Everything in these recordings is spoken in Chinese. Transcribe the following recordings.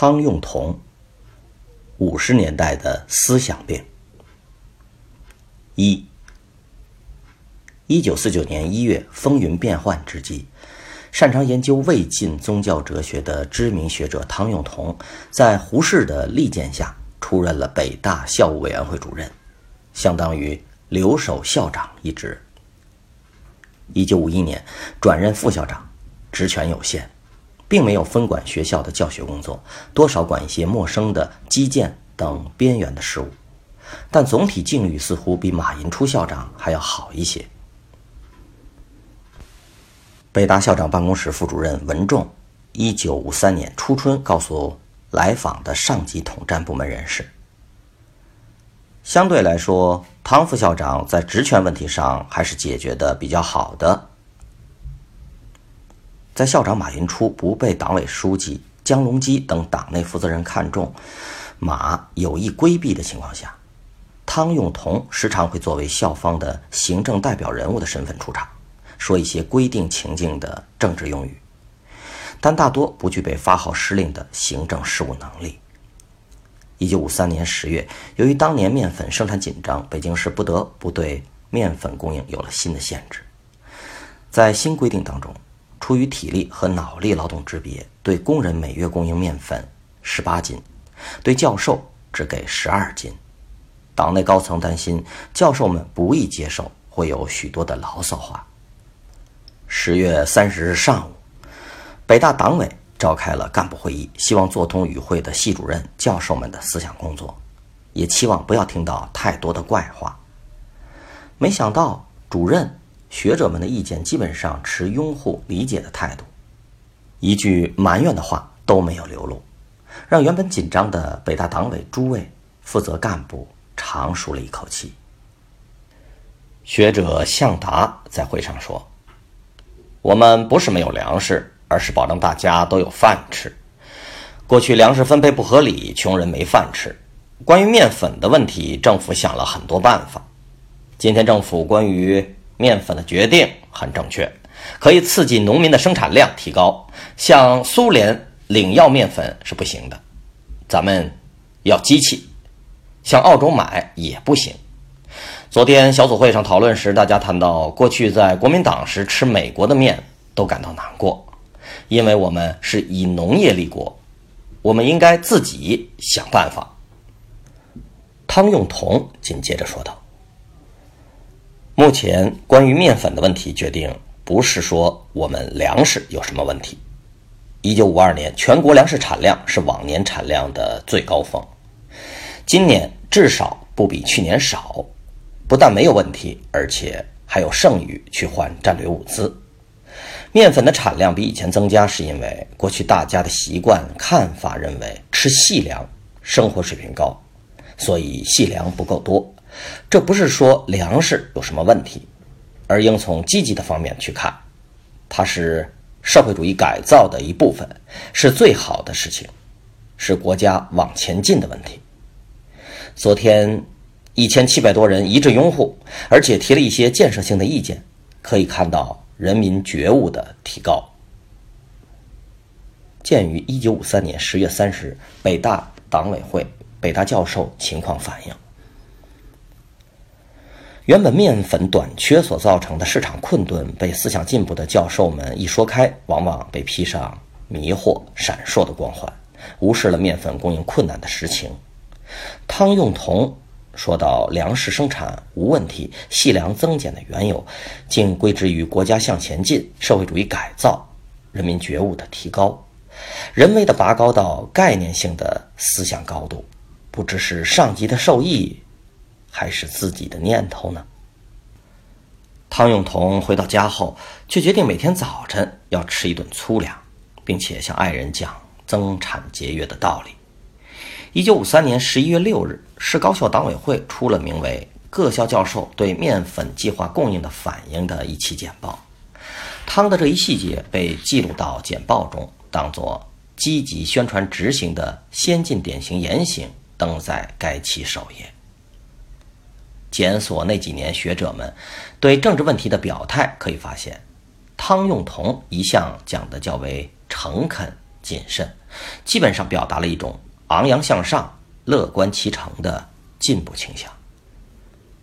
汤用彤，五十年代的思想病。一，一九四九年一月，风云变幻之际，擅长研究魏晋宗教哲学的知名学者汤用彤，在胡适的力荐下，出任了北大校务委员会主任，相当于留守校长一职。一九五一年，转任副校长，职权有限。并没有分管学校的教学工作，多少管一些陌生的基建等边缘的事务，但总体境遇似乎比马寅初校长还要好一些。北大校长办公室副主任文仲，一九五三年初春告诉来访的上级统战部门人士：“相对来说，汤副校长在职权问题上还是解决的比较好的。”在校长马寅初不被党委书记江荣基等党内负责人看中，马有意规避的情况下，汤用彤时常会作为校方的行政代表人物的身份出场，说一些规定情境的政治用语，但大多不具备发号施令的行政事务能力。一九五三年十月，由于当年面粉生产紧张，北京市不得不对面粉供应有了新的限制，在新规定当中。出于体力和脑力劳动之别，对工人每月供应面粉十八斤，对教授只给十二斤。党内高层担心教授们不易接受，会有许多的牢骚话。十月三十日上午，北大党委召开了干部会议，希望做通与会的系主任、教授们的思想工作，也期望不要听到太多的怪话。没想到主任。学者们的意见基本上持拥护、理解的态度，一句埋怨的话都没有流露，让原本紧张的北大党委诸位负责干部长舒了一口气。学者向达在会上说：“我们不是没有粮食，而是保证大家都有饭吃。过去粮食分配不合理，穷人没饭吃。关于面粉的问题，政府想了很多办法。今天政府关于……”面粉的决定很正确，可以刺激农民的生产量提高。向苏联领要面粉是不行。的，咱们要机器。向澳洲买也不行。昨天小组会上讨论时，大家谈到过去在国民党时吃美国的面都感到难过，因为我们是以农业立国，我们应该自己想办法。汤用彤紧接着说道。目前关于面粉的问题决定，不是说我们粮食有什么问题。一九五二年全国粮食产量是往年产量的最高峰，今年至少不比去年少，不但没有问题，而且还有剩余去换战略物资。面粉的产量比以前增加，是因为过去大家的习惯看法认为吃细粮生活水平高，所以细粮不够多。这不是说粮食有什么问题，而应从积极的方面去看，它是社会主义改造的一部分，是最好的事情，是国家往前进的问题。昨天一千七百多人一致拥护，而且提了一些建设性的意见，可以看到人民觉悟的提高。鉴于一九五三年十月三十日北大党委会北大教授情况反映。原本面粉短缺所造成的市场困顿，被思想进步的教授们一说开，往往被披上迷惑、闪烁的光环，无视了面粉供应困难的实情。汤用彤说到粮食生产无问题，细粮增减的缘由，竟归之于国家向前进、社会主义改造、人民觉悟的提高，人为的拔高到概念性的思想高度，不知是上级的授意。还是自己的念头呢？汤用彤回到家后，却决定每天早晨要吃一顿粗粮，并且向爱人讲增产节约的道理。一九五三年十一月六日，市高校党委会出了名为《各校教授对面粉计划供应的反应》的一期简报。汤的这一细节被记录到简报中，当作积极宣传执行的先进典型言行，登在该期首页。检索那几年学者们对政治问题的表态，可以发现，汤用彤一向讲的较为诚恳谨慎，基本上表达了一种昂扬向上、乐观其成的进步倾向。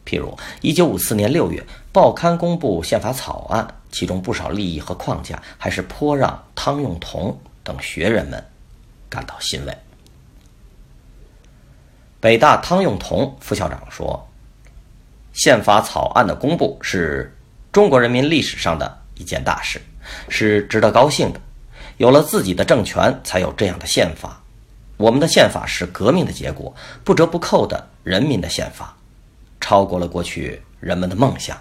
譬如，一九五四年六月，报刊公布宪法草案，其中不少利益和框架，还是颇让汤用彤等学人们感到欣慰。北大汤用彤副校长说。宪法草案的公布是中国人民历史上的一件大事，是值得高兴的。有了自己的政权，才有这样的宪法。我们的宪法是革命的结果，不折不扣的人民的宪法，超过了过去人们的梦想。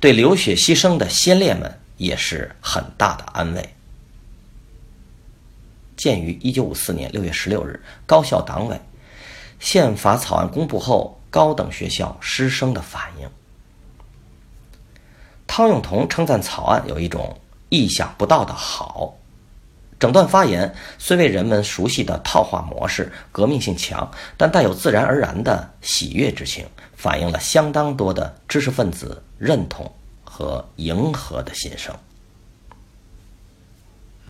对流血牺牲的先烈们也是很大的安慰。鉴于一九五四年六月十六日高校党委宪法草案公布后。高等学校师生的反应。汤用彤称赞草案有一种意想不到的好，整段发言虽为人们熟悉的套话模式，革命性强，但带有自然而然的喜悦之情，反映了相当多的知识分子认同和迎合的心声。